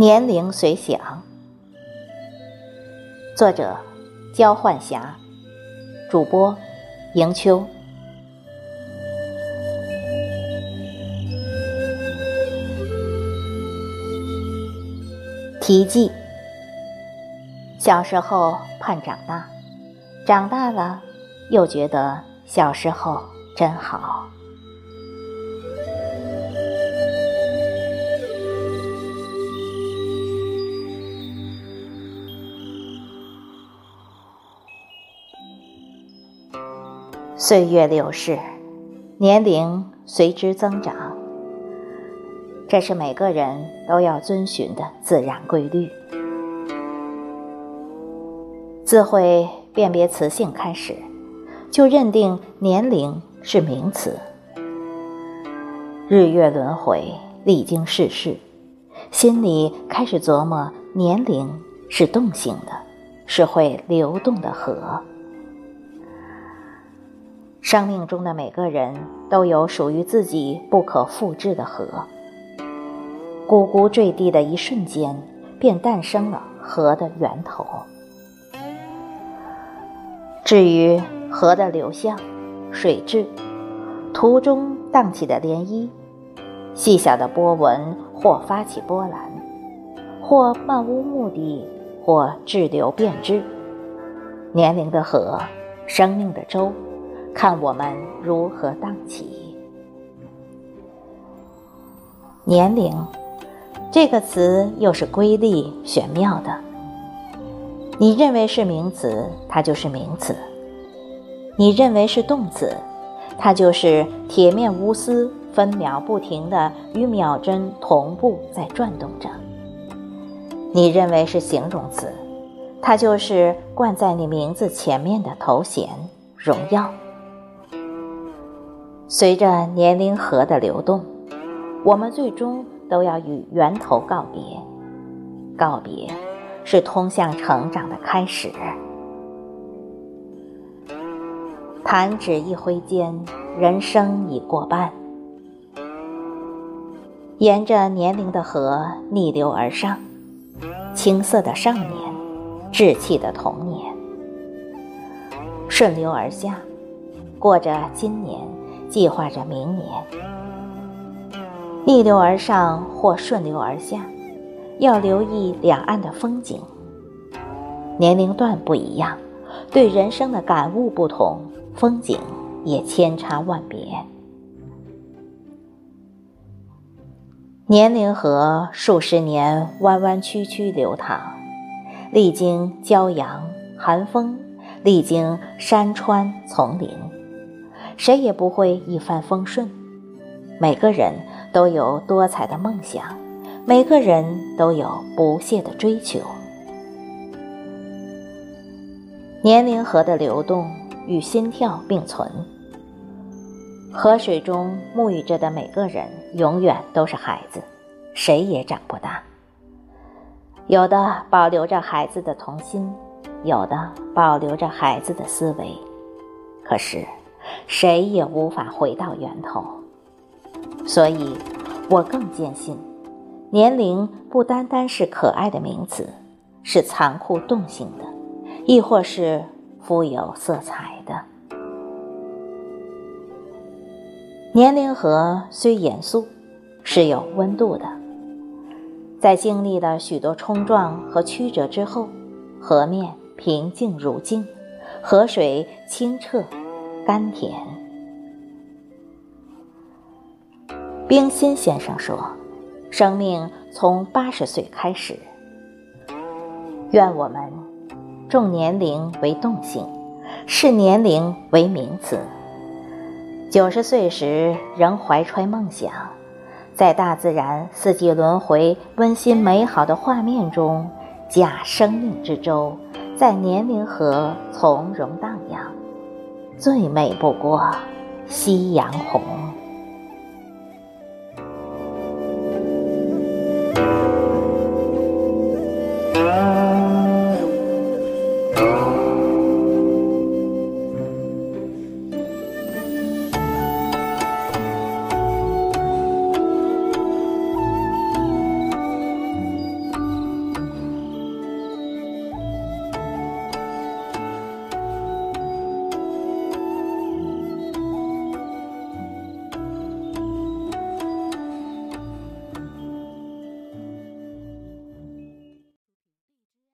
年龄随想，作者：焦焕霞，主播：迎秋。题记：小时候盼长大，长大了又觉得小时候真好。岁月流逝，年龄随之增长，这是每个人都要遵循的自然规律。自会辨别词性开始，就认定年龄是名词。日月轮回，历经世事，心里开始琢磨：年龄是动性的，是会流动的河。生命中的每个人都有属于自己不可复制的河，咕咕坠地的一瞬间，便诞生了河的源头。至于河的流向、水质、途中荡起的涟漪、细小的波纹，或发起波澜，或漫无目的，或滞留变质，年龄的河，生命的舟。看我们如何荡起。年龄这个词又是瑰丽玄妙的。你认为是名词，它就是名词；你认为是动词，它就是铁面无私、分秒不停的与秒针同步在转动着；你认为是形容词，它就是冠在你名字前面的头衔、荣耀。随着年龄河的流动，我们最终都要与源头告别。告别，是通向成长的开始。弹指一挥间，人生已过半。沿着年龄的河逆流而上，青涩的少年，稚气的童年，顺流而下，过着今年。计划着明年，逆流而上或顺流而下，要留意两岸的风景。年龄段不一样，对人生的感悟不同，风景也千差万别。年龄河数十年弯弯曲曲流淌，历经骄阳寒风，历经山川丛林。谁也不会一帆风顺，每个人都有多彩的梦想，每个人都有不懈的追求。年龄河的流动与心跳并存，河水中沐浴着的每个人永远都是孩子，谁也长不大。有的保留着孩子的童心，有的保留着孩子的思维，可是。谁也无法回到源头，所以，我更坚信，年龄不单单是可爱的名词，是残酷动性的，亦或是富有色彩的。年龄河虽严肃，是有温度的，在经历了许多冲撞和曲折之后，河面平静如镜，河水清澈。甘甜。冰心先生说：“生命从八十岁开始。”愿我们重年龄为动性，视年龄为名词。九十岁时仍怀揣梦想，在大自然四季轮回、温馨美好的画面中，驾生命之舟，在年龄河从容大。最美不过夕阳红。